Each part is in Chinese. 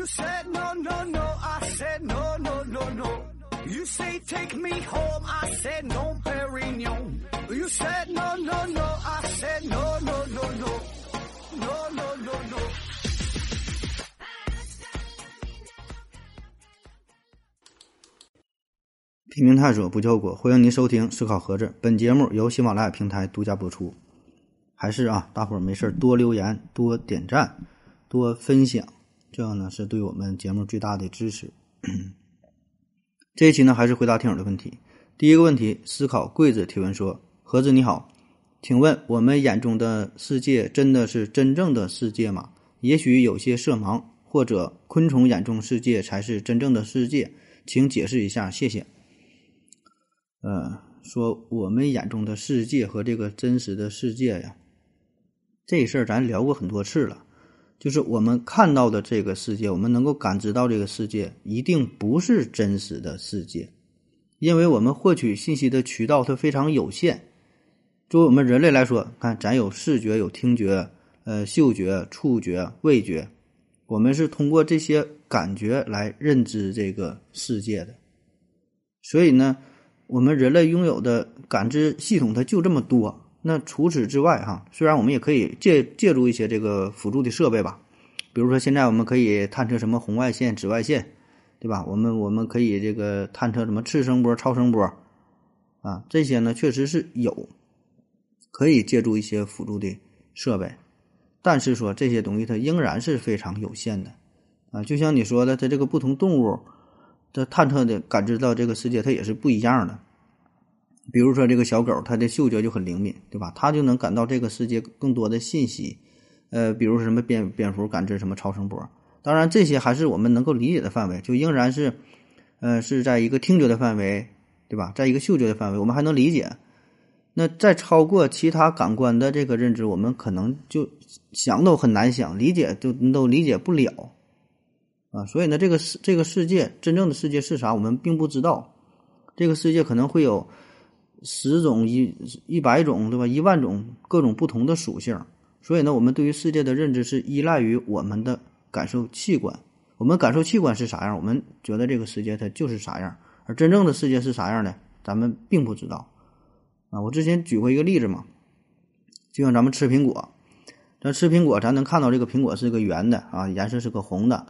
You said no, no, no. I said no, no, no, no. You say take me home. I said no, Perignon. You said no, no, no. I said no, no, no, no. No, no, no, no. 拼命探索不救果，欢迎您收听《思考盒子》。本节目由喜马拉雅平台独家播出。还是啊，大伙儿没事儿多留言、多点赞、多分享，这样呢是对我们节目最大的支持。这一期呢，还是回答听友的问题。第一个问题，思考柜子提问说：“盒子你好，请问我们眼中的世界真的是真正的世界吗？也许有些色盲，或者昆虫眼中世界才是真正的世界，请解释一下，谢谢。”呃，说我们眼中的世界和这个真实的世界呀，这事儿咱聊过很多次了。就是我们看到的这个世界，我们能够感知到这个世界，一定不是真实的世界，因为我们获取信息的渠道它非常有限。作为我们人类来说，看咱有视觉、有听觉、呃嗅觉、触觉、味觉，我们是通过这些感觉来认知这个世界的。所以呢。我们人类拥有的感知系统它就这么多，那除此之外哈，虽然我们也可以借借助一些这个辅助的设备吧，比如说现在我们可以探测什么红外线、紫外线，对吧？我们我们可以这个探测什么次声波、超声波，啊，这些呢确实是有，可以借助一些辅助的设备，但是说这些东西它仍然是非常有限的，啊，就像你说的，它这个不同动物。这探测的感知到这个世界，它也是不一样的。比如说，这个小狗，它的嗅觉就很灵敏，对吧？它就能感到这个世界更多的信息。呃，比如什么蝙蝙蝠感知什么超声波，当然这些还是我们能够理解的范围，就仍然是，呃，是在一个听觉的范围，对吧？在一个嗅觉的范围，我们还能理解。那再超过其他感官的这个认知，我们可能就想都很难想，理解都都理解不了。啊，所以呢，这个世这个世界真正的世界是啥，我们并不知道。这个世界可能会有十种、一一百种，对吧？一万种各种不同的属性。所以呢，我们对于世界的认知是依赖于我们的感受器官。我们感受器官是啥样，我们觉得这个世界它就是啥样。而真正的世界是啥样的，咱们并不知道。啊，我之前举过一个例子嘛，就像咱们吃苹果，咱吃苹果，咱能看到这个苹果是个圆的啊，颜色是个红的。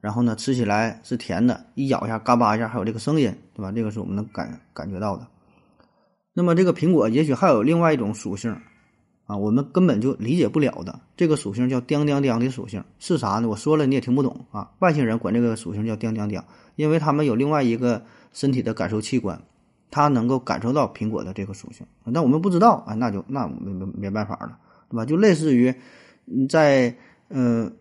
然后呢，吃起来是甜的，一咬一下，嘎巴一下，还有这个声音，对吧？这个是我们能感感觉到的。那么这个苹果也许还有另外一种属性啊，我们根本就理解不了的。这个属性叫“叮叮叮”的属性是啥呢？我说了你也听不懂啊。外星人管这个属性叫“叮叮叮”，因为他们有另外一个身体的感受器官，它能够感受到苹果的这个属性。但我们不知道啊，那就那没没没办法了，对吧？就类似于在嗯。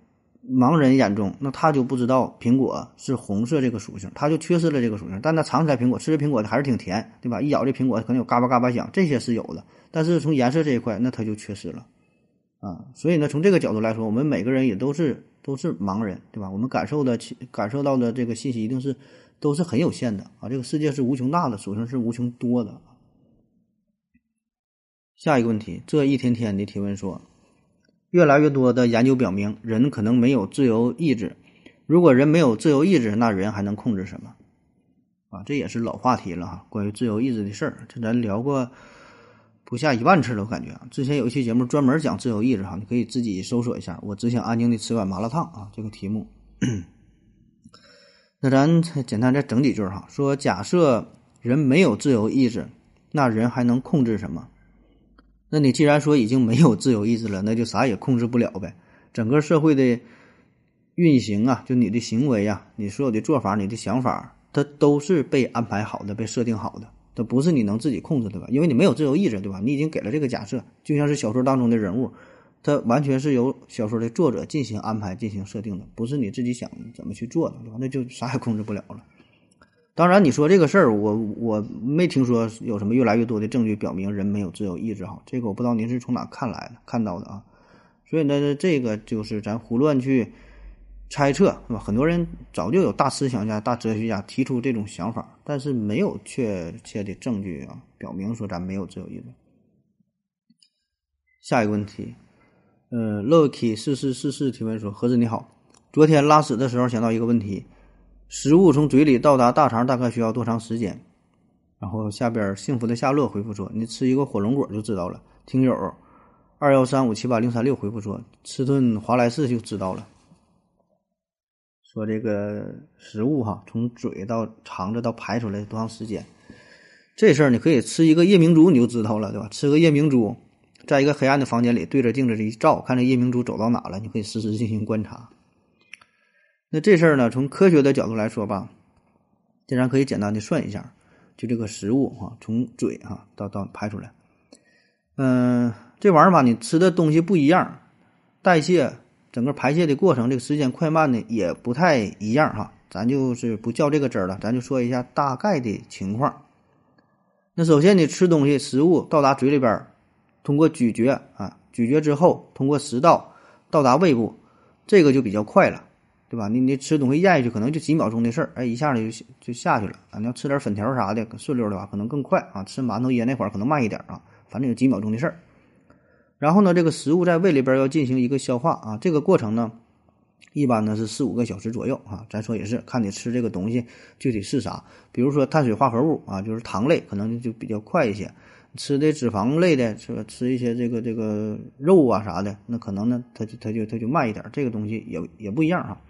盲人眼中，那他就不知道苹果是红色这个属性，他就缺失了这个属性。但他尝起来苹果，吃着苹果还是挺甜，对吧？一咬这苹果可能有嘎巴嘎巴响，这些是有的。但是从颜色这一块，那他就缺失了啊。所以呢，从这个角度来说，我们每个人也都是都是盲人，对吧？我们感受的、感受到的这个信息一定是都是很有限的啊。这个世界是无穷大的，属性是无穷多的。下一个问题，这一天天的提问说。越来越多的研究表明，人可能没有自由意志。如果人没有自由意志，那人还能控制什么？啊，这也是老话题了哈。关于自由意志的事儿，这咱聊过不下一万次了，我感觉。之前有一期节目专门讲自由意志哈，你可以自己搜索一下。我只想安静的吃碗麻辣烫啊，这个题目。那咱简单再整几句哈，说假设人没有自由意志，那人还能控制什么？那你既然说已经没有自由意志了，那就啥也控制不了呗。整个社会的运行啊，就你的行为啊，你所有的做法、你的想法，它都是被安排好的、被设定好的，它不是你能自己控制的吧？因为你没有自由意志，对吧？你已经给了这个假设，就像是小说当中的人物，它完全是由小说的作者进行安排、进行设定的，不是你自己想怎么去做的，对吧？那就啥也控制不了了。当然，你说这个事儿，我我没听说有什么越来越多的证据表明人没有自由意志哈。这个我不知道您是从哪看来的、看到的啊。所以呢，这个就是咱胡乱去猜测，是吧？很多人早就有大思想家、大哲学家提出这种想法，但是没有确切的证据啊，表明说咱没有自由意志。下一个问题，呃，Lucky 四四四四提问说：何子你好。昨天拉屎的时候想到一个问题：食物从嘴里到达大肠大概需要多长时间？然后下边幸福的夏洛回复说：“你吃一个火龙果就知道了。”听友二幺三五七八零三六回复说：“吃顿华莱士就知道了。”说这个食物哈，从嘴到肠子到排出来多长时间？这事儿你可以吃一个夜明珠你就知道了，对吧？吃个夜明珠，在一个黑暗的房间里对着镜子一照，看这夜明珠走到哪了，你可以实时进行观察。那这事儿呢，从科学的角度来说吧，竟然可以简单的算一下，就这个食物哈，从嘴哈到到排出来，嗯，这玩意儿吧，你吃的东西不一样，代谢整个排泄的过程，这个时间快慢呢也不太一样哈。咱就是不较这个真儿了，咱就说一下大概的情况。那首先，你吃东西，食物到达嘴里边，通过咀嚼啊，咀嚼之后通过食道到达胃部，这个就比较快了，对吧？你你吃东西咽下去可能就几秒钟的事儿，哎，一下子就就下去了啊。你要吃点粉条啥的顺溜的话，可能更快啊。吃馒头噎那会儿可能慢一点啊，反正有几秒钟的事儿。然后呢，这个食物在胃里边要进行一个消化啊，这个过程呢。一般呢是四五个小时左右啊，咱说也是看你吃这个东西具体是啥，比如说碳水化合物啊，就是糖类，可能就比较快一些；吃的脂肪类的，是吧？吃一些这个这个肉啊啥的，那可能呢它就它就它就慢一点，这个东西也也不一样哈。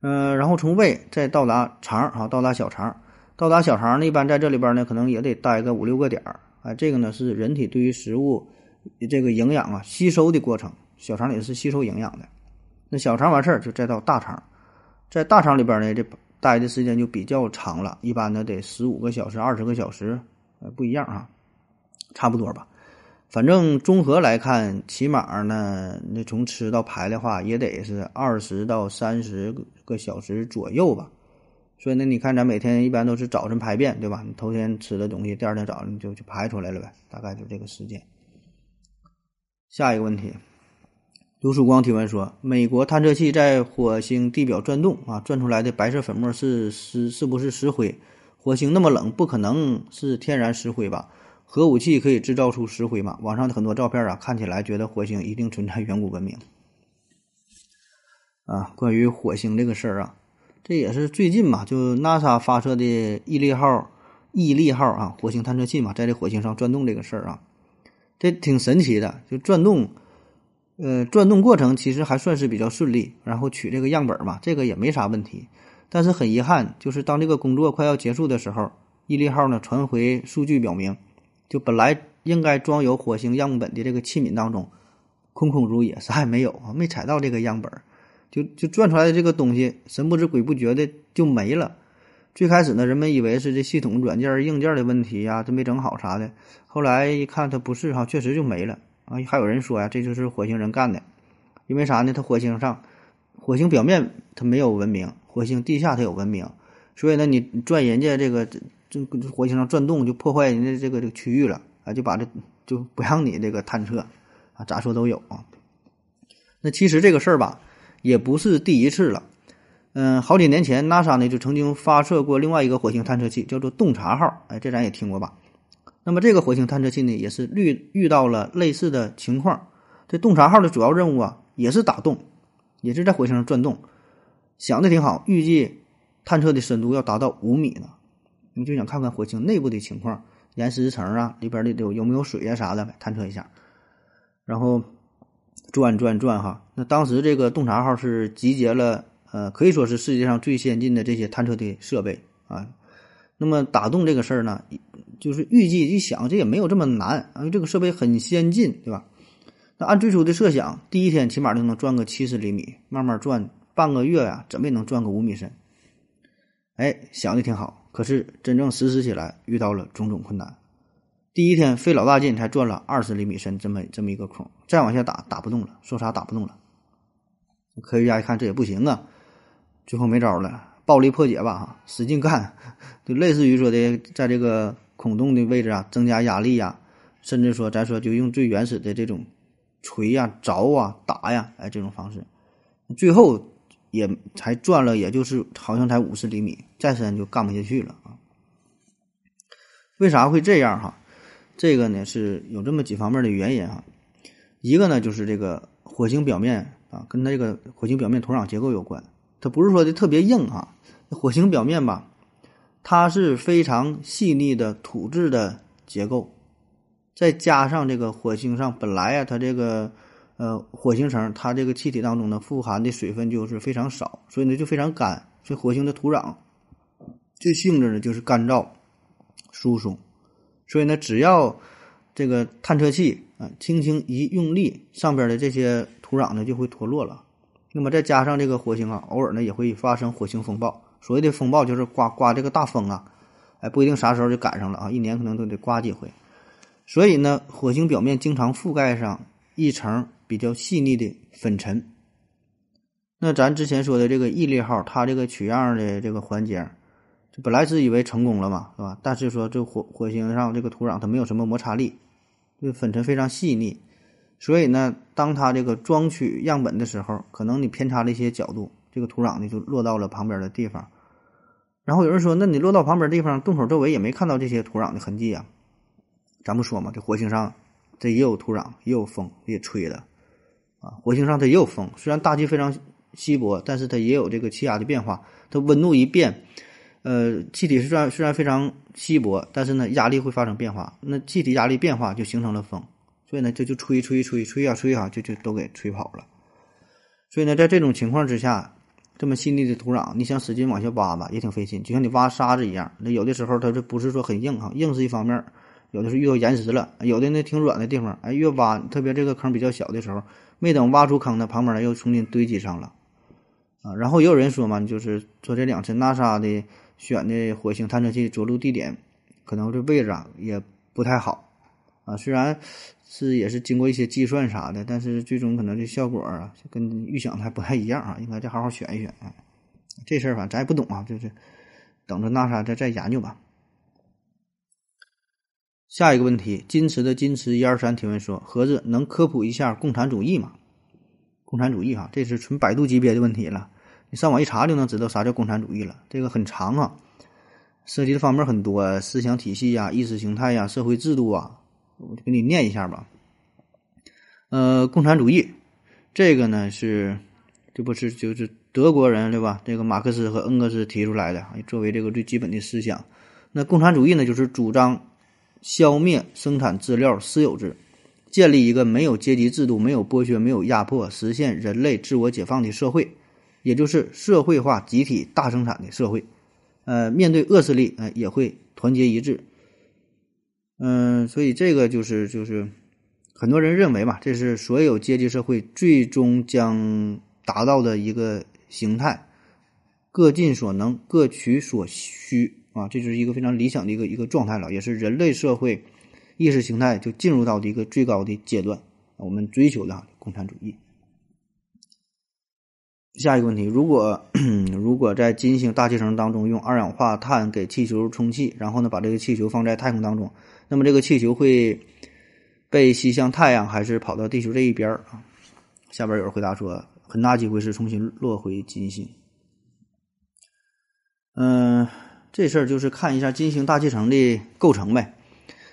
嗯，然后从胃再到达肠啊，到达小肠，到达小肠呢，一般在这里边呢可能也得待个五六个点儿啊。这个呢是人体对于食物这个营养啊吸收的过程，小肠里是吸收营养的。那小肠完事儿就再到大肠，在大肠里边呢，这待的时间就比较长了，一般呢得十五个小时、二十个小时，呃，不一样啊，差不多吧。反正综合来看，起码呢，那从吃到排的话，也得是二十到三十个小时左右吧。所以呢，你看咱每天一般都是早晨排便，对吧？你头天吃的东西，第二天早上就就排出来了呗，大概就这个时间。下一个问题。刘曙光提问说：“美国探测器在火星地表转动啊，转出来的白色粉末是是是不是石灰？火星那么冷，不可能是天然石灰吧？核武器可以制造出石灰吗？网上的很多照片啊，看起来觉得火星一定存在远古文明。啊，关于火星这个事儿啊，这也是最近嘛，就 NASA 发射的毅力号、毅力号啊，火星探测器嘛，在这火星上转动这个事儿啊，这挺神奇的，就转动。”呃，转动过程其实还算是比较顺利，然后取这个样本嘛，这个也没啥问题。但是很遗憾，就是当这个工作快要结束的时候，毅力号呢传回数据表明，就本来应该装有火星样本的这个器皿当中，空空如也，啥也没有啊，没采到这个样本，就就转出来的这个东西神不知鬼不觉的就没了。最开始呢，人们以为是这系统软件硬件的问题呀，这没整好啥的。后来一看，它不是哈，确实就没了。啊，还有人说呀，这就是火星人干的，因为啥呢？它火星上，火星表面它没有文明，火星地下它有文明，所以呢，你转人家这个这这火星上转动，就破坏人家这个这个区域了啊，就把这就不让你这个探测啊，咋说都有啊。那其实这个事儿吧，也不是第一次了，嗯，好几年前，NASA 呢就曾经发射过另外一个火星探测器，叫做洞察号，哎，这咱也听过吧？那么这个火星探测器呢，也是遇遇到了类似的情况。这洞察号的主要任务啊，也是打洞，也是在火星上转动，想的挺好。预计探测的深度要达到五米呢。你就想看看火星内部的情况，岩石层啊，里边的有有没有水啊啥的，探测一下。然后转转转哈，那当时这个洞察号是集结了呃，可以说是世界上最先进的这些探测的设备啊。那么打洞这个事儿呢？就是预计一想，这也没有这么难因为，这个设备很先进，对吧？那按最初的设想，第一天起码就能转个七十厘米，慢慢转，半个月呀，怎么也能转个五米深。哎，想的挺好，可是真正实施起来遇到了种种困难。第一天费老大劲才钻了二十厘米深这么这么一个孔，再往下打打不动了，说啥打不动了。科学家一看这也不行啊，最后没招了，暴力破解吧，哈，使劲干，就类似于说的在这个。孔洞的位置啊，增加压力呀，甚至说，咱说就用最原始的这种锤呀、凿啊、打呀，哎，这种方式，最后也才转了，也就是好像才五十厘米，再深就干不下去了啊。为啥会这样哈？这个呢是有这么几方面的原因哈。一个呢就是这个火星表面啊，跟它这个火星表面土壤结构有关。它不是说的特别硬啊，火星表面吧，它是非常细腻的土质的结构，再加上这个火星上本来啊，它这个呃火星层它这个气体当中呢富含的水分就是非常少，所以呢就非常干。所以火星的土壤这性质呢就是干燥、疏松，所以呢只要这个探测器啊轻轻一用力，上边的这些土壤呢就会脱落了。那么再加上这个火星啊，偶尔呢也会发生火星风暴。所谓的风暴就是刮刮这个大风啊，哎，不一定啥时候就赶上了啊，一年可能都得刮几回。所以呢，火星表面经常覆盖上一层比较细腻的粉尘。那咱之前说的这个毅力号，它这个取样的这个环节，这本来是以为成功了嘛，是吧？但是说这火火星上这个土壤它没有什么摩擦力，这粉尘非常细腻。所以呢，当它这个装取样本的时候，可能你偏差了一些角度，这个土壤呢就落到了旁边的地方。然后有人说，那你落到旁边地方，洞口周围也没看到这些土壤的痕迹啊？咱不说嘛，这火星上这也有土壤，也有风，也吹的啊。火星上它也有风，虽然大气非常稀薄，但是它也有这个气压的变化。它温度一变，呃，气体虽然虽然非常稀薄，但是呢，压力会发生变化。那气体压力变化就形成了风。所以呢，这就吹吹吹吹呀吹啊，就就都给吹跑了。所以呢，在这种情况之下，这么细腻的土壤，你想使劲往下挖吧，也挺费劲，就像你挖沙子一样。那有的时候它这不是说很硬哈，硬是一方面，有的是遇到岩石了，有的呢挺软的地方，哎，越挖，特别这个坑比较小的时候，没等挖出坑呢，旁边又重新堆积上了啊。然后也有人说嘛，就是说这两次 NASA 的选的火星探测器着陆地点，可能这位置啊也不太好啊，虽然。是也是经过一些计算啥的，但是最终可能这效果啊，跟预想的还不太一样啊，应该再好好选一选啊。这事儿反正咱也不懂啊，就是等着 NASA 再再研究吧。下一个问题，矜持的矜持一二三提问说：盒子能科普一下共产主义吗？共产主义哈，这是纯百度级别的问题了，你上网一查就能知道啥叫共产主义了。这个很长啊，涉及的方面很多，思想体系呀、意识形态呀、社会制度啊。我就给你念一下吧。呃，共产主义，这个呢是，这不是就是德国人对吧？这个马克思和恩格斯提出来的，作为这个最基本的思想。那共产主义呢，就是主张消灭生产资料私有制，建立一个没有阶级制度、没有剥削、没有压迫，实现人类自我解放的社会，也就是社会化、集体大生产的社会。呃，面对恶势力，呃，也会团结一致。嗯，所以这个就是就是很多人认为嘛，这是所有阶级社会最终将达到的一个形态，各尽所能，各取所需啊，这就是一个非常理想的一个一个状态了，也是人类社会意识形态就进入到的一个最高的阶段，我们追求的共产主义。下一个问题，如果如果在金星大气层当中用二氧化碳给气球充气，然后呢把这个气球放在太空当中。那么这个气球会被吸向太阳，还是跑到地球这一边儿啊？下边有人回答说，很大机会是重新落回金星。嗯，这事儿就是看一下金星大气层的构成呗。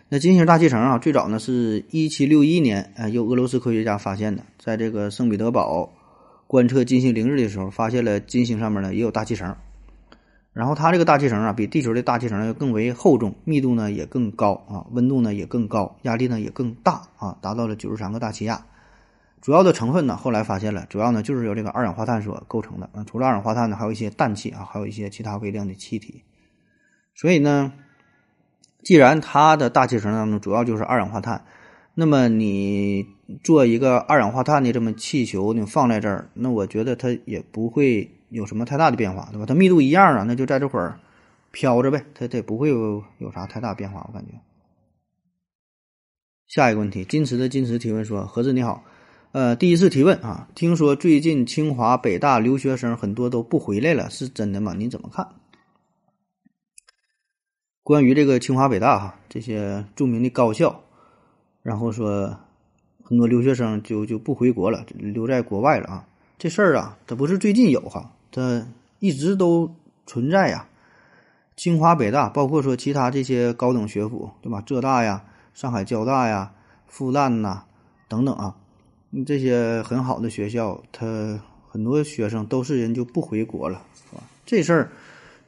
那金星大气层啊，最早呢是一七六一年，呃，由俄罗斯科学家发现的，在这个圣彼得堡观测金星凌日的时候，发现了金星上面呢也有大气层。然后它这个大气层啊，比地球的大气层要更为厚重，密度呢也更高啊，温度呢也更高，压力呢也更大啊，达到了九十三个大气压。主要的成分呢，后来发现了，主要呢就是由这个二氧化碳所构成的啊。除了二氧化碳呢，还有一些氮气啊，还有一些其他微量的气体。所以呢，既然它的大气层当中主要就是二氧化碳，那么你做一个二氧化碳的这么气球，你放在这儿，那我觉得它也不会。有什么太大的变化，对吧？它密度一样啊，那就在这会儿飘着呗，它它不会有有啥太大变化，我感觉。下一个问题，矜持的矜持提问说：何子你好，呃，第一次提问啊，听说最近清华、北大留学生很多都不回来了，是真的吗？你怎么看？关于这个清华、北大哈这些著名的高校，然后说很多留学生就就不回国了，留在国外了啊，这事儿啊，它不是最近有哈。它一直都存在呀，清华、北大，包括说其他这些高等学府，对吧？浙大呀、上海交大呀、复旦呐等等啊，这些很好的学校，他很多学生都是人就不回国了，是吧？这事儿。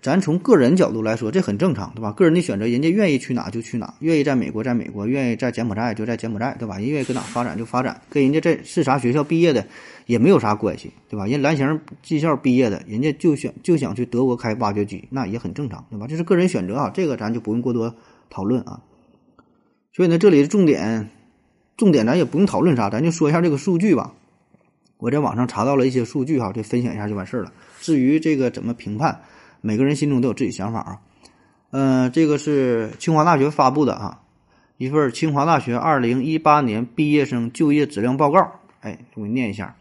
咱从个人角度来说，这很正常，对吧？个人的选择，人家愿意去哪就去哪，愿意在美国在美国，愿意在柬埔寨就在柬埔寨，对吧？人愿意搁哪发展就发展，跟人家这是啥学校毕业的也没有啥关系，对吧？人蓝翔技校毕业的，人家就想就想去德国开挖掘机，那也很正常，对吧？这是个人选择啊，这个咱就不用过多讨论啊。所以呢，这里的重点，重点咱也不用讨论啥，咱就说一下这个数据吧。我在网上查到了一些数据哈，就分享一下就完事儿了。至于这个怎么评判？每个人心中都有自己想法啊，嗯，这个是清华大学发布的啊，一份清华大学二零一八年毕业生就业质量报告。哎，我给你念一下，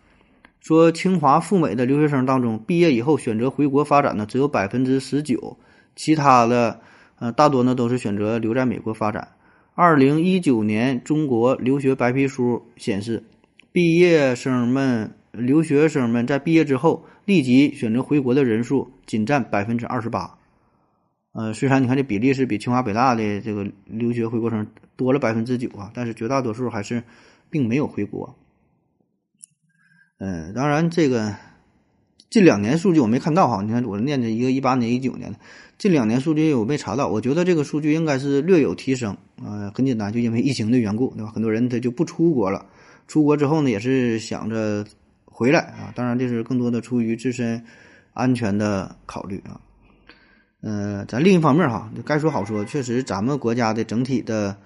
说清华赴美的留学生当中，毕业以后选择回国发展的只有百分之十九，其他的呃大多呢都是选择留在美国发展。二零一九年中国留学白皮书显示，毕业生们。留学生们在毕业之后立即选择回国的人数仅占百分之二十八，呃，虽然你看这比例是比清华北大的这个留学回国生多了百分之九啊，但是绝大多数还是并没有回国。嗯，当然这个近两年数据我没看到哈，你看我念的一个一八年、一九年的，近两年数据我没查到，我觉得这个数据应该是略有提升，呃，很简单，就因为疫情的缘故，对吧？很多人他就不出国了，出国之后呢，也是想着。回来啊，当然这是更多的出于自身安全的考虑啊。呃，咱另一方面哈，该说好说，确实咱们国家的整体的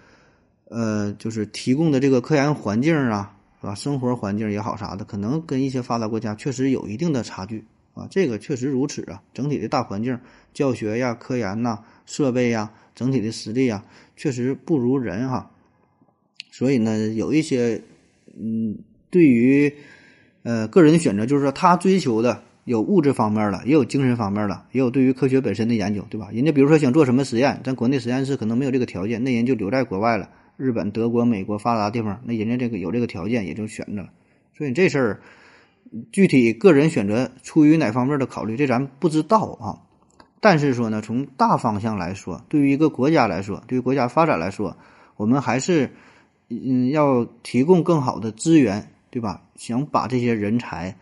呃，就是提供的这个科研环境啊，是吧？生活环境也好啥的，可能跟一些发达国家确实有一定的差距啊。这个确实如此啊，整体的大环境、教学呀、科研呐、设备呀、整体的实力呀，确实不如人哈。所以呢，有一些嗯，对于呃，个人选择就是说，他追求的有物质方面的，也有精神方面的，也有对于科学本身的研究，对吧？人家比如说想做什么实验，咱国内实验室可能没有这个条件，那人就留在国外了。日本、德国、美国发达地方，那人家这个有这个条件，也就选择了。所以这事儿具体个人选择出于哪方面的考虑，这咱不知道啊。但是说呢，从大方向来说，对于一个国家来说，对于国家发展来说，我们还是嗯要提供更好的资源。对吧？想把这些人才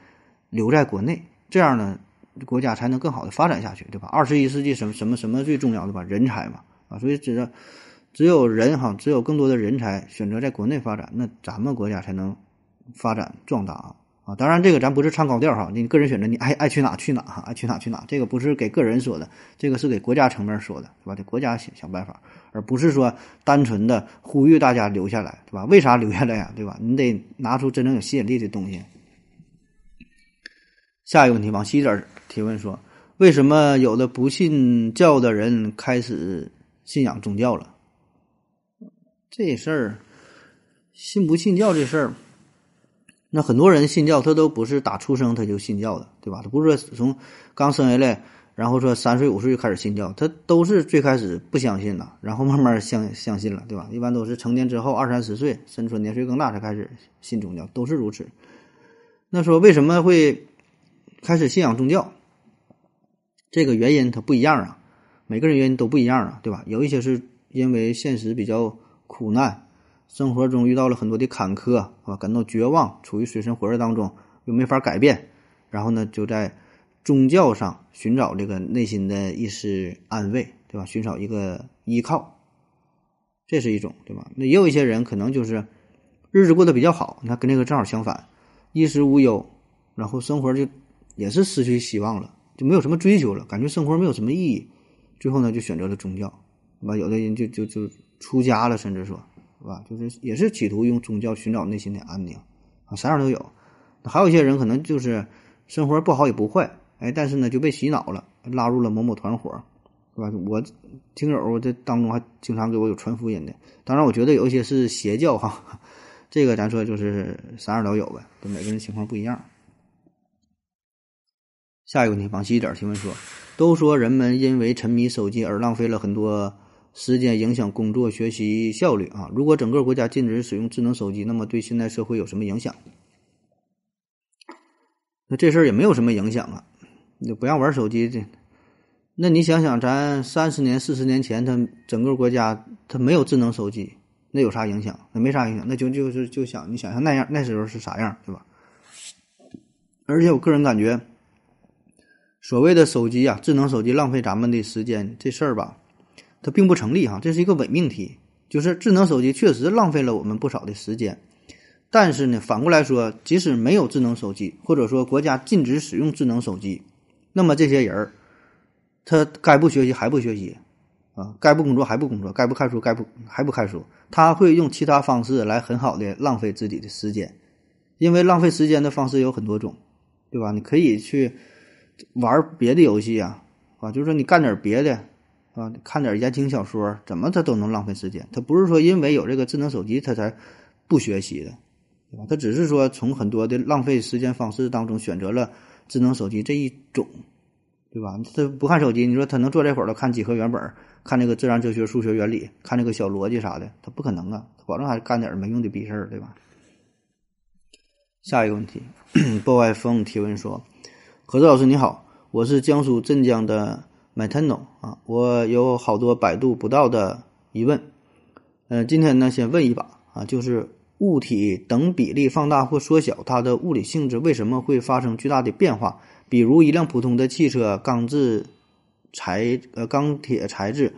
留在国内，这样呢，国家才能更好的发展下去，对吧？二十一世纪什么什么什么最重要的吧？人才嘛，啊，所以只要只有人哈，只有更多的人才选择在国内发展，那咱们国家才能发展壮大啊！啊，当然这个咱不是唱高调哈，你个人选择，你爱爱去哪去哪哈，爱去哪去哪，这个不是给个人说的，这个是给国家层面说的，是吧？得国家想想办法。而不是说单纯的呼吁大家留下来，对吧？为啥留下来呀？对吧？你得拿出真正有吸引力的东西。下一个问题，往西点提问说：为什么有的不信教的人开始信仰宗教了？这事儿，信不信教这事儿，那很多人信教，他都不是打出生他就信教的，对吧？他不是说从刚生下来。然后说三岁五岁就开始信教，他都是最开始不相信的，然后慢慢相相信了，对吧？一般都是成年之后二三十岁，甚至说年岁更大才开始信宗教，都是如此。那说为什么会开始信仰宗教？这个原因它不一样啊，每个人原因都不一样啊，对吧？有一些是因为现实比较苦难，生活中遇到了很多的坎坷啊，感到绝望，处于水深火热当中又没法改变，然后呢就在。宗教上寻找这个内心的一丝安慰，对吧？寻找一个依靠，这是一种，对吧？那也有一些人可能就是日子过得比较好，那跟这个正好相反，衣食无忧，然后生活就也是失去希望了，就没有什么追求了，感觉生活没有什么意义，最后呢就选择了宗教，对吧？有的人就就就出家了，甚至说，是吧？就是也是企图用宗教寻找内心的安宁啊，啥样都有。还有一些人可能就是生活不好也不坏。哎，但是呢，就被洗脑了，拉入了某某团伙，是吧？我听友这当中还经常给我有传福音的。当然，我觉得有一些是邪教哈，这个咱说就是啥样都有呗，跟每个人情况不一样。下一个问题，往细一点提问说：都说人们因为沉迷手机而浪费了很多时间，影响工作学习效率啊。如果整个国家禁止使用智能手机，那么对现代社会有什么影响？那这事儿也没有什么影响啊。你不让玩手机，这，那你想想，咱三十年、四十年前，他整个国家他没有智能手机，那有啥影响？那没啥影响，那就就是就想你想象那样那时候是啥样，对吧？而且我个人感觉，所谓的手机啊，智能手机浪费咱们的时间这事儿吧，它并不成立哈，这是一个伪命题。就是智能手机确实浪费了我们不少的时间，但是呢，反过来说，即使没有智能手机，或者说国家禁止使用智能手机，那么这些人儿，他该不学习还不学习，啊，该不工作还不工作，该不看书该不还不看书，他会用其他方式来很好的浪费自己的时间，因为浪费时间的方式有很多种。对吧？你可以去玩别的游戏啊，啊，就是说你干点别的啊，看点言情小说，怎么他都能浪费时间。他不是说因为有这个智能手机他才不学习的，对吧？他只是说从很多的浪费时间方式当中选择了智能手机这一种，对吧？他不看手机，你说他能坐这会儿了看几何原本，看那个自然哲学、数学原理，看那个小逻辑啥的，他不可能啊，他保证还是干点没用的逼事儿，对吧？下一个问题，波外风提问说：“何子老师你好，我是江苏镇江的 Matano 啊，我有好多百度不到的疑问，嗯，今天呢先问一把啊，就是物体等比例放大或缩小，它的物理性质为什么会发生巨大的变化？比如一辆普通的汽车，钢制材呃钢铁材质，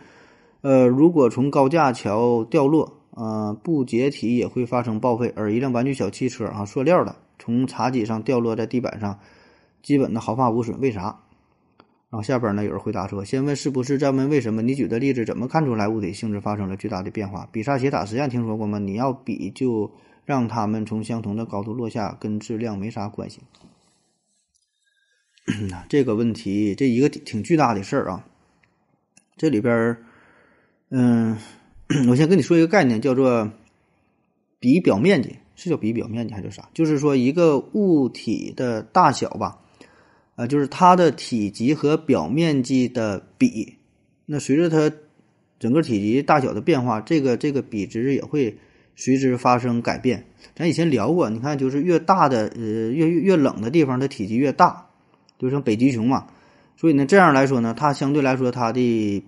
呃，如果从高架桥掉落。”呃，不解体也会发生报废，而一辆玩具小汽车啊，塑料的从茶几上掉落在地板上，基本的毫发无损，为啥？然后下边呢，有人回答说：先问是不是，再问为什么？你举的例子怎么看出来物体性质发生了巨大的变化？比萨斜塔实验听说过吗？你要比就让他们从相同的高度落下，跟质量没啥关系。这个问题，这一个挺巨大的事儿啊，这里边嗯。我先跟你说一个概念，叫做比表面积，是叫比表面积还是啥？就是说一个物体的大小吧，啊，就是它的体积和表面积的比，那随着它整个体积大小的变化，这个这个比值也会随之发生改变。咱以前聊过，你看，就是越大的呃越越越冷的地方，它体积越大，就像北极熊嘛。所以呢，这样来说呢，它相对来说它的。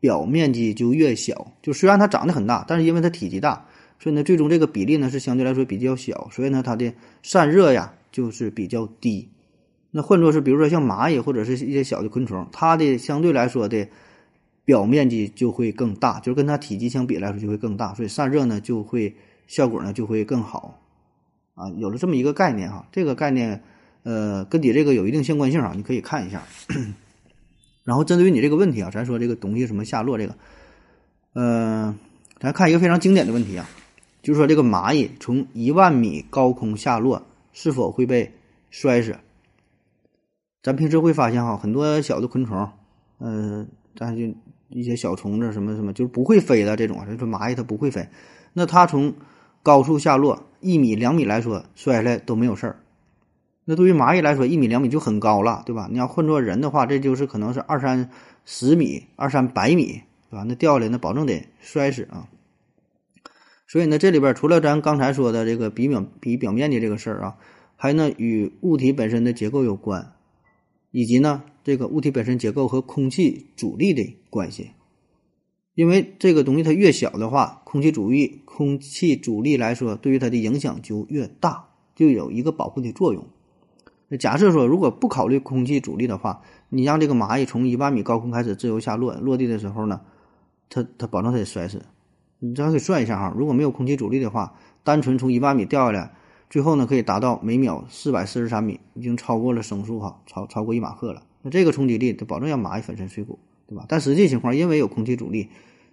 表面积就越小，就虽然它长得很大，但是因为它体积大，所以呢，最终这个比例呢是相对来说比较小，所以呢，它的散热呀就是比较低。那换作是比如说像蚂蚁或者是一些小的昆虫，它的相对来说的表面积就会更大，就是跟它体积相比来说就会更大，所以散热呢就会效果呢就会更好。啊，有了这么一个概念哈，这个概念呃跟你这个有一定相关性啊，你可以看一下。然后针对于你这个问题啊，咱说这个东西什么下落这个，呃，咱看一个非常经典的问题啊，就是说这个蚂蚁从一万米高空下落是否会被摔死？咱平时会发现哈，很多小的昆虫，呃，咱就一些小虫子什么什么，就是不会飞的这种，就说蚂蚁它不会飞，那它从高处下落一米两米来说摔下来都没有事儿。那对于蚂蚁来说，一米两米就很高了，对吧？你要换做人的话，这就是可能是二三十米、二三百米，对吧？那掉下来，那保证得摔死啊。所以呢，这里边除了咱刚才说的这个比表比表面积这个事儿啊，还呢与物体本身的结构有关，以及呢这个物体本身结构和空气阻力的关系。因为这个东西它越小的话，空气阻力空气阻力来说，对于它的影响就越大，就有一个保护的作用。那假设说，如果不考虑空气阻力的话，你让这个蚂蚁从一万米高空开始自由下落，落地的时候呢，它它保证它得摔死。你咱可以算一下哈，如果没有空气阻力的话，单纯从一万米掉下来，最后呢可以达到每秒四百四十三米，已经超过了声速哈，超超过一马赫了。那这个冲击力，它保证让蚂蚁粉身碎骨，对吧？但实际情况，因为有空气阻力，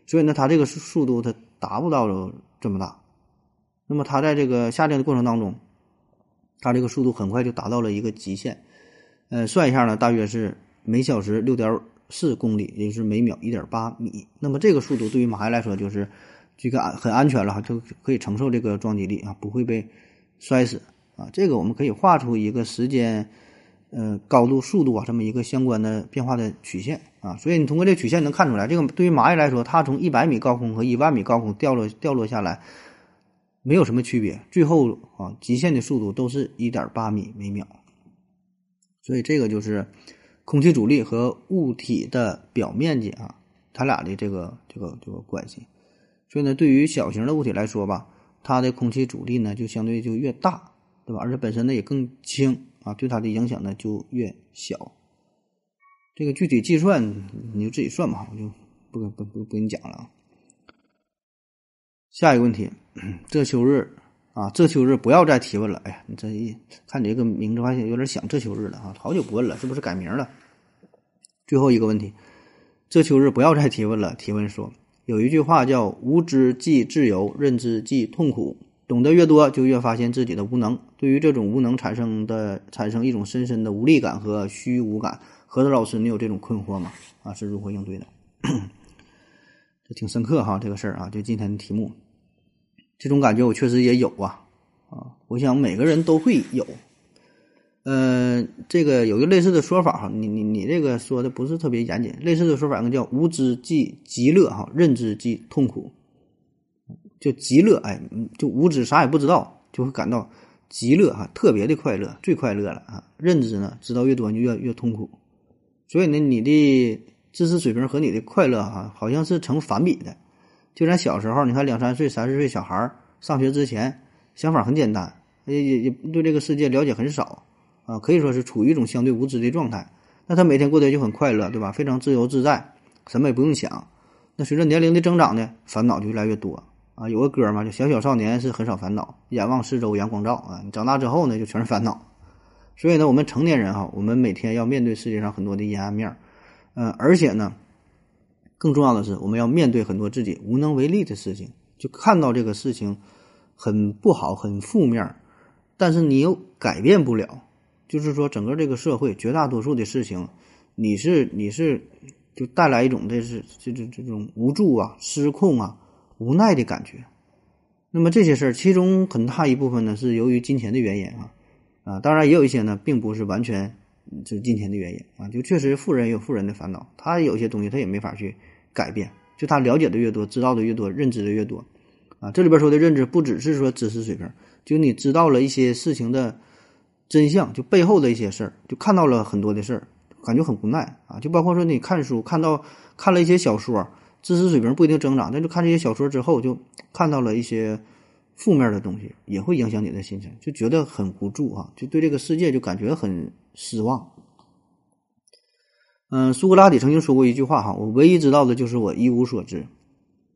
所以呢，它这个速度它达不到这么大。那么它在这个下降的过程当中。它这个速度很快就达到了一个极限，呃，算一下呢，大约是每小时六点四公里，也就是每秒一点八米。那么这个速度对于蚂蚁来说就是这个安很安全了哈，就可以承受这个撞击力啊，不会被摔死啊。这个我们可以画出一个时间、呃高度、速度啊这么一个相关的变化的曲线啊。所以你通过这曲线能看出来，这个对于蚂蚁来说，它从一百米高空和一万米高空掉落掉落下来。没有什么区别，最后啊，极限的速度都是一点八米每秒，所以这个就是空气阻力和物体的表面积啊，它俩的这个这个这个关系。所以呢，对于小型的物体来说吧，它的空气阻力呢就相对就越大，对吧？而且本身呢也更轻啊，对它的影响呢就越小。这个具体计算你就自己算吧，我就不不不不跟你讲了啊。下一个问题，这秋日啊，这秋日不要再提问了。哎呀，你这一看你这个名字，发现有点想这秋日了啊，好久不问了，是不是改名了？最后一个问题，这秋日不要再提问了。提问说，有一句话叫“无知即自由，认知即痛苦”，懂得越多，就越发现自己的无能。对于这种无能产生的产生一种深深的无力感和虚无感。何子老师，你有这种困惑吗？啊，是如何应对的？这挺深刻哈，这个事儿啊，就今天的题目。这种感觉我确实也有啊，啊，我想每个人都会有。呃，这个有一个类似的说法哈，你你你这个说的不是特别严谨，类似的说法呢叫无知即极乐哈，认知即痛苦，就极乐哎，就无知啥也不知道，就会感到极乐哈，特别的快乐，最快乐了啊。认知呢，知道越多你越越痛苦，所以呢，你的知识水平和你的快乐哈，好像是成反比的。就咱小时候，你看两三岁、三四岁小孩上学之前，想法很简单，也也也对这个世界了解很少啊，可以说是处于一种相对无知的状态。那他每天过得就很快乐，对吧？非常自由自在，什么也不用想。那随着年龄的增长呢，烦恼就越来越多啊。有个歌嘛，就小小少年是很少烦恼，眼望四周阳光照啊。你长大之后呢，就全是烦恼。所以呢，我们成年人哈，我们每天要面对世界上很多的阴暗面儿，嗯，而且呢。更重要的是，我们要面对很多自己无能为力的事情，就看到这个事情很不好、很负面，但是你又改变不了。就是说，整个这个社会绝大多数的事情，你是你是就带来一种这是这这这种无助啊、失控啊、无奈的感觉。那么这些事儿，其中很大一部分呢是由于金钱的原因啊啊，当然也有一些呢，并不是完全就是金钱的原因啊，就确实富人有富人的烦恼，他有些东西他也没法去。改变，就他了解的越多，知道的越多，认知的越多，啊，这里边说的认知不只是说知识水平，就你知道了一些事情的真相，就背后的一些事儿，就看到了很多的事儿，感觉很无奈啊。就包括说你看书，看到看了一些小说，知识水平不一定增长，但就看这些小说之后，就看到了一些负面的东西，也会影响你的心情，就觉得很无助啊，就对这个世界就感觉很失望。嗯，苏格拉底曾经说过一句话哈，我唯一知道的就是我一无所知，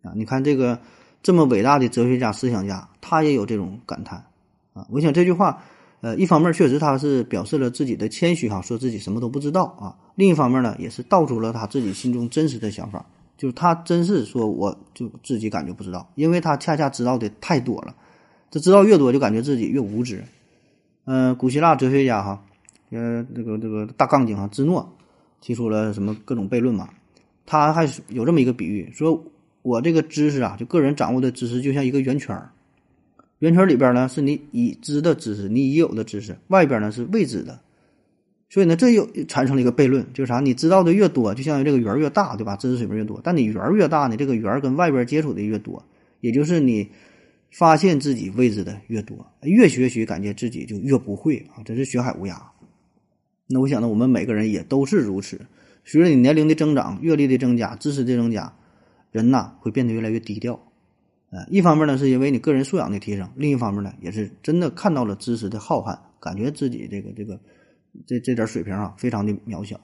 啊，你看这个这么伟大的哲学家、思想家，他也有这种感叹啊。我想这句话，呃，一方面确实他是表示了自己的谦虚哈，说自己什么都不知道啊；另一方面呢，也是道出了他自己心中真实的想法，就是他真是说我就自己感觉不知道，因为他恰恰知道的太多了，这知道越多就感觉自己越无知。嗯，古希腊哲学家哈，呃，这个这个大杠精哈，芝诺。提出了什么各种悖论嘛？他还有这么一个比喻，说我这个知识啊，就个人掌握的知识，就像一个圆圈儿，圆圈里边呢是你已知的知识，你已有的知识，外边呢是未知的。所以呢，这又产生了一个悖论，就是啥？你知道的越多，就像这个圆越大，对吧？知识水平越多，但你圆越大呢，这个圆跟外边接触的越多，也就是你发现自己未知的越多，越学习感觉自己就越不会啊，真是学海无涯。那我想呢，我们每个人也都是如此。随着你年龄的增长、阅历的增加、知识的增加，人呐会变得越来越低调。呃，一方面呢是因为你个人素养的提升，另一方面呢也是真的看到了知识的浩瀚，感觉自己这个这个这这点水平啊非常的渺小。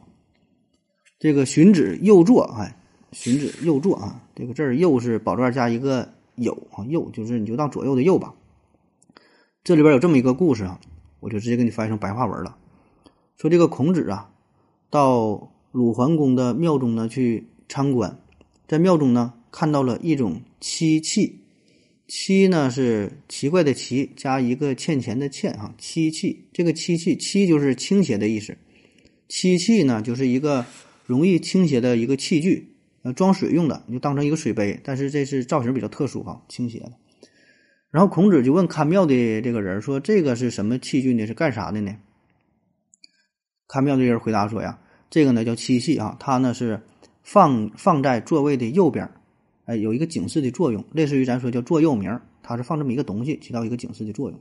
这个荀子右作，哎，荀子右作啊，这个字儿右是宝字加一个有啊，右就是你就当左右的右吧。这里边有这么一个故事啊，我就直接给你翻译成白话文了。说这个孔子啊，到鲁桓公的庙中呢去参观，在庙中呢看到了一种漆器，漆呢是奇怪的奇加一个欠钱的欠哈，漆器这个漆器漆就是倾斜的意思，漆器呢就是一个容易倾斜的一个器具，呃装水用的，你就当成一个水杯，但是这是造型比较特殊哈，倾斜的。然后孔子就问看庙的这个人说：“这个是什么器具呢？是干啥的呢？”看庙的人回答说：“呀，这个呢叫漆器啊，它呢是放放在座位的右边，哎，有一个警示的作用，类似于咱说叫座右铭，它是放这么一个东西，起到一个警示的作用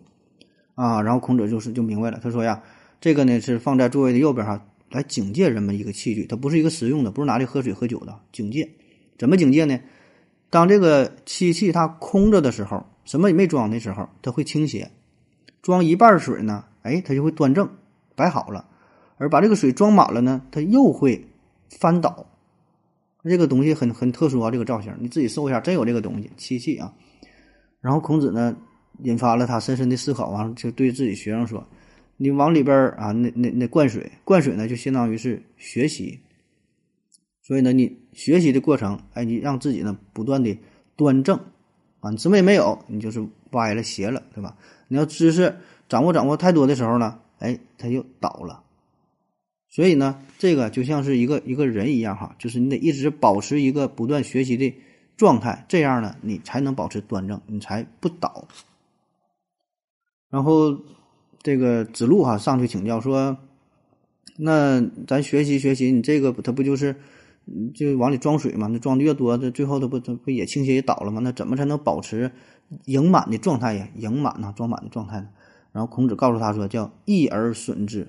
啊。然后孔子就是就明白了，他说呀，这个呢是放在座位的右边哈，来警戒人们一个器具，它不是一个实用的，不是拿来喝水喝酒的，警戒。怎么警戒呢？当这个漆器它空着的时候，什么也没装的时候，它会倾斜；装一半水呢，哎，它就会端正摆好了；而把这个水装满了呢，它又会翻倒。这个东西很很特殊啊，这个造型你自己搜一下，真有这个东西漆器啊。然后孔子呢，引发了他深深的思考，完了就对自己学生说：“你往里边啊，那那那灌水，灌水呢就相当于是学习。所以呢，你学习的过程，哎，你让自己呢不断的端正啊，你什么也没有，你就是歪了斜了，对吧？你要知识掌握掌握太多的时候呢，哎，它就倒了。”所以呢，这个就像是一个一个人一样哈，就是你得一直保持一个不断学习的状态，这样呢，你才能保持端正，你才不倒。然后这个子路哈上去请教说：“那咱学习学习，你这个它不就是就往里装水嘛？那装的越多，这最后它不它不也倾斜也倒了吗？那怎么才能保持盈满的状态呀？盈满呢，装满的状态呢？”然后孔子告诉他说：“叫益而损之。”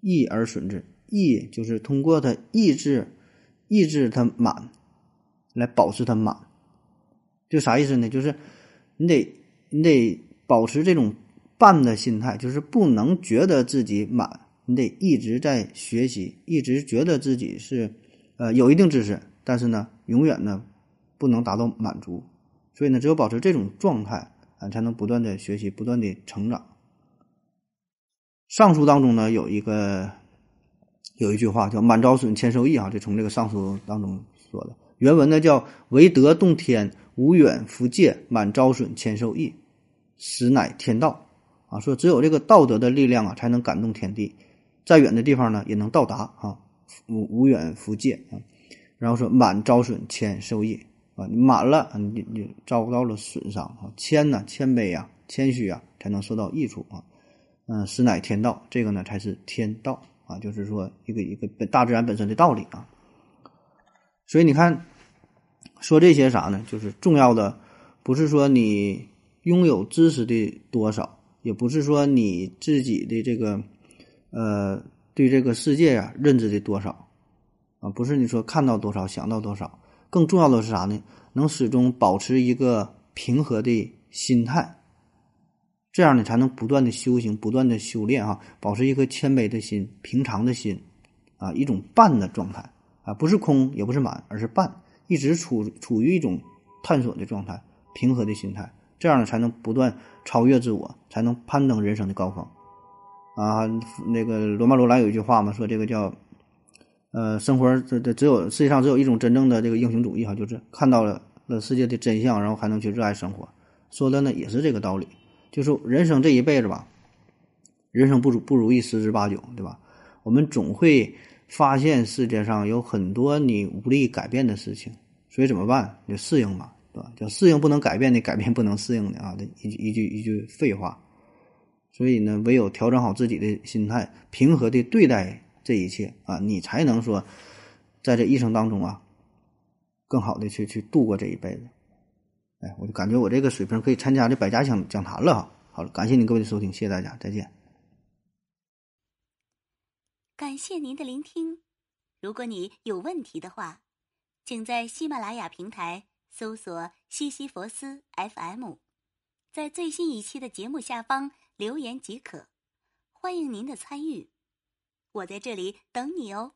益而损之，益就是通过它抑制，抑制它满，来保持它满。就啥意思呢？就是你得你得保持这种半的心态，就是不能觉得自己满，你得一直在学习，一直觉得自己是呃有一定知识，但是呢，永远呢不能达到满足。所以呢，只有保持这种状态啊，才能不断的学习，不断的成长。尚书当中呢，有一个有一句话叫“满招损，谦受益”啊，就从这个尚书当中说的。原文呢叫“唯德动天，无远弗届，满招损，谦受益，实乃天道”。啊，说只有这个道德的力量啊，才能感动天地，再远的地方呢也能到达啊，无无远弗届啊。然后说“满招损，谦受益”啊，满了，你你遭到了损伤啊；谦呢，谦卑啊，谦虚啊，才能受到益处啊。嗯，实乃天道，这个呢才是天道啊，就是说一个一个本大自然本身的道理啊。所以你看，说这些啥呢？就是重要的，不是说你拥有知识的多少，也不是说你自己的这个呃对这个世界呀认知的多少啊，不是你说看到多少想到多少，更重要的是啥呢？能始终保持一个平和的心态。这样呢，才能不断的修行，不断的修炼啊，保持一颗谦卑的心、平常的心，啊，一种半的状态啊，不是空，也不是满，而是半，一直处处于一种探索的状态、平和的心态，这样呢，才能不断超越自我，才能攀登人生的高峰。啊，那个罗曼罗兰有一句话嘛，说这个叫，呃，生活这这只有世界上只有一种真正的这个英雄主义哈，就是看到了了世界的真相，然后还能去热爱生活，说的呢也是这个道理。就是人生这一辈子吧，人生不如不如意十之八九，对吧？我们总会发现世界上有很多你无力改变的事情，所以怎么办？就适应嘛，对吧？叫适应不能改变的，改变不能适应的啊！这一一句一句废话。所以呢，唯有调整好自己的心态，平和的对待这一切啊，你才能说，在这一生当中啊，更好的去去度过这一辈子。哎，我就感觉我这个水平可以参加这百家讲讲坛了哈。好了，感谢您各位的收听，谢谢大家，再见。感谢您的聆听。如果你有问题的话，请在喜马拉雅平台搜索“西西弗斯 FM”，在最新一期的节目下方留言即可。欢迎您的参与，我在这里等你哦。